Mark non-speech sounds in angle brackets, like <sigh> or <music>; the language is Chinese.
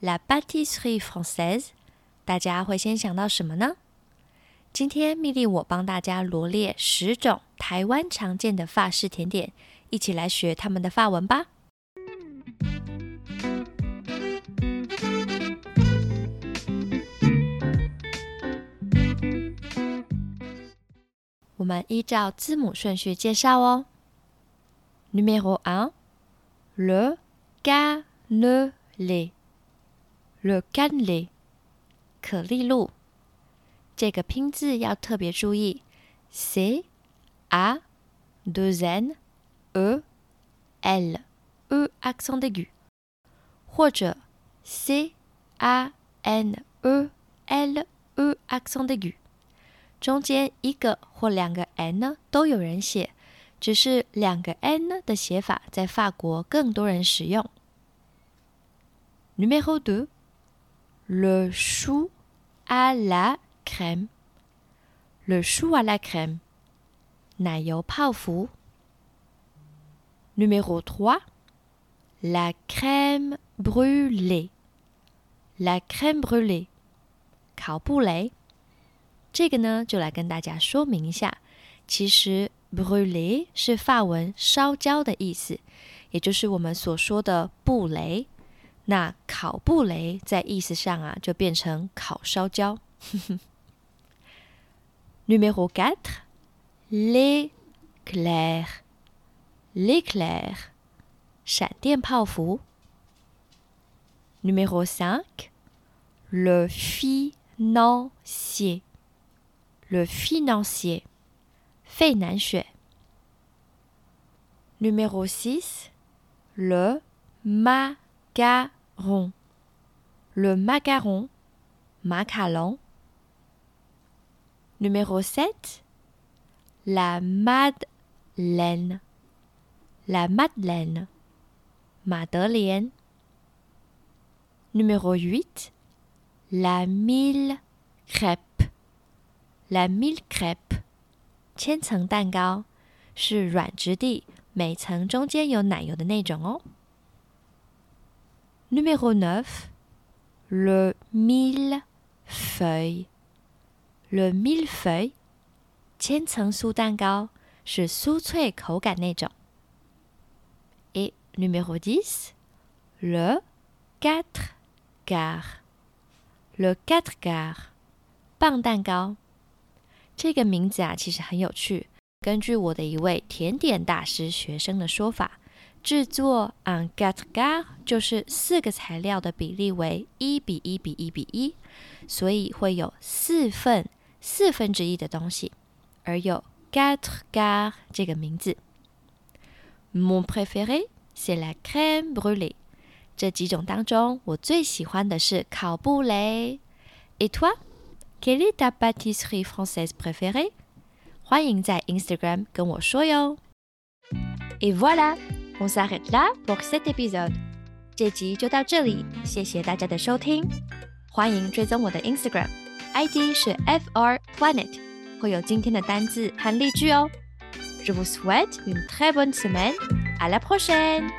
，la pâtisserie française，大家会先想到什么呢？今天蜜莉我帮大家罗列十种台湾常见的法式甜点，一起来学他们的法文吧。我们依照字母顺序介绍哦。Numéro un，le ga。Le lait，le cannelé，可丽露。这个拼字要特别注意，c a deux n e l e accent aigu，或者 c a n e l e accent aigu，中间一个或两个 n 都有人写，只是两个 n 的写法在法国更多人使用。Numéro 2, le chou à la crème. Le chou à la crème. Numéro 3, la crème brûlée. La crème brûlée. 烤布雷。这个呢，就来跟大家说明一下。其实 brûlée 是法文烧焦的意思，也就是我们所说的布雷。 那烤布雷在意思上啊，就变成烤烧焦。Numéro quatre, <laughs> l'éclair, l'éclair，闪电泡芙。Numéro cinq, le financier, le financier，费南雪。Numéro six, le macaron le macaron, macaron. Numéro 7, la madeleine, la madeleine, madeleine. Numéro 8, la mille crêpes, la mille crêpes, 千层蛋糕是软质地，每层中间有奶油的那种哦。 Numéro 9, le millefeuille. Le millefeuille, 千层酥蛋糕是酥脆口感那种。Et numéro 10, le quatre quarts. Le quatre quarts, 棒蛋糕。这个名字啊，其实很有趣。根据我的一位甜点大师学生的说法。 制作 un gâteau 就是四个材料的比例为一比一比一比一，所以会有四份四分之一的东西，而有 gâteau 这个名字。Mon préféré c'est la crème brûlée。这几种当中，我最喜欢的是烤布雷。Et toi, quelle est ta pâtisserie française préférée？欢迎在 Instagram 跟我说哟。Et voilà。On s'arrête là pour cet épisode。这集就到这里，谢谢大家的收听。欢迎追踪我的 Instagram，ID 是 fr planet，会有今天的单字和例句哦。Je vous souhaite une très bonne semaine. À la prochaine.